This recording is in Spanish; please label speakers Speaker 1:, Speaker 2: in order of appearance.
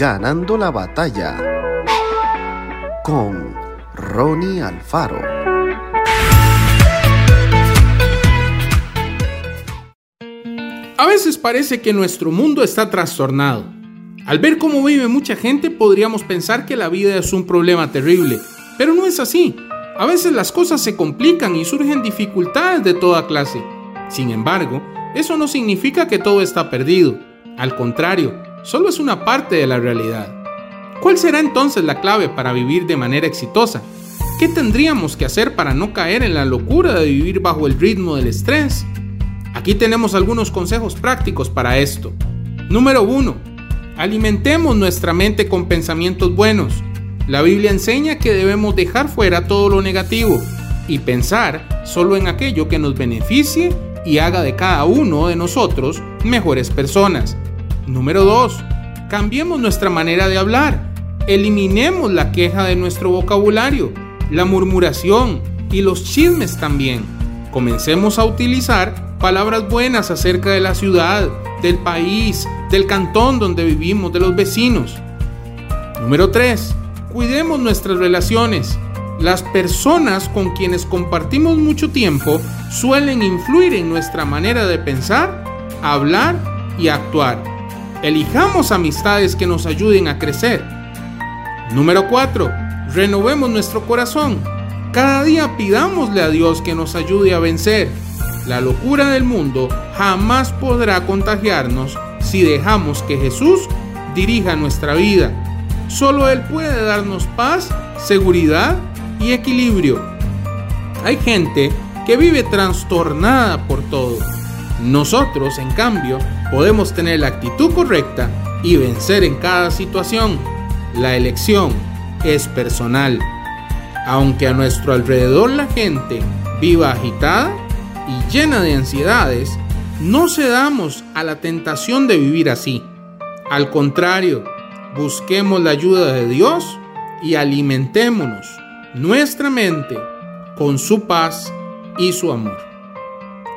Speaker 1: Ganando la batalla con Ronnie Alfaro.
Speaker 2: A veces parece que nuestro mundo está trastornado. Al ver cómo vive mucha gente podríamos pensar que la vida es un problema terrible, pero no es así. A veces las cosas se complican y surgen dificultades de toda clase. Sin embargo, eso no significa que todo está perdido. Al contrario, solo es una parte de la realidad. ¿Cuál será entonces la clave para vivir de manera exitosa? ¿Qué tendríamos que hacer para no caer en la locura de vivir bajo el ritmo del estrés? Aquí tenemos algunos consejos prácticos para esto. Número 1. Alimentemos nuestra mente con pensamientos buenos. La Biblia enseña que debemos dejar fuera todo lo negativo y pensar solo en aquello que nos beneficie y haga de cada uno de nosotros mejores personas. Número 2. Cambiemos nuestra manera de hablar. Eliminemos la queja de nuestro vocabulario, la murmuración y los chismes también. Comencemos a utilizar palabras buenas acerca de la ciudad, del país, del cantón donde vivimos, de los vecinos. Número 3. Cuidemos nuestras relaciones. Las personas con quienes compartimos mucho tiempo suelen influir en nuestra manera de pensar, hablar y actuar. Elijamos amistades que nos ayuden a crecer. Número 4. Renovemos nuestro corazón. Cada día pidámosle a Dios que nos ayude a vencer. La locura del mundo jamás podrá contagiarnos si dejamos que Jesús dirija nuestra vida. Solo Él puede darnos paz, seguridad y equilibrio. Hay gente que vive trastornada por todo. Nosotros, en cambio, podemos tener la actitud correcta y vencer en cada situación. La elección es personal. Aunque a nuestro alrededor la gente viva agitada y llena de ansiedades, no cedamos a la tentación de vivir así. Al contrario, busquemos la ayuda de Dios y alimentémonos nuestra mente con su paz y su amor.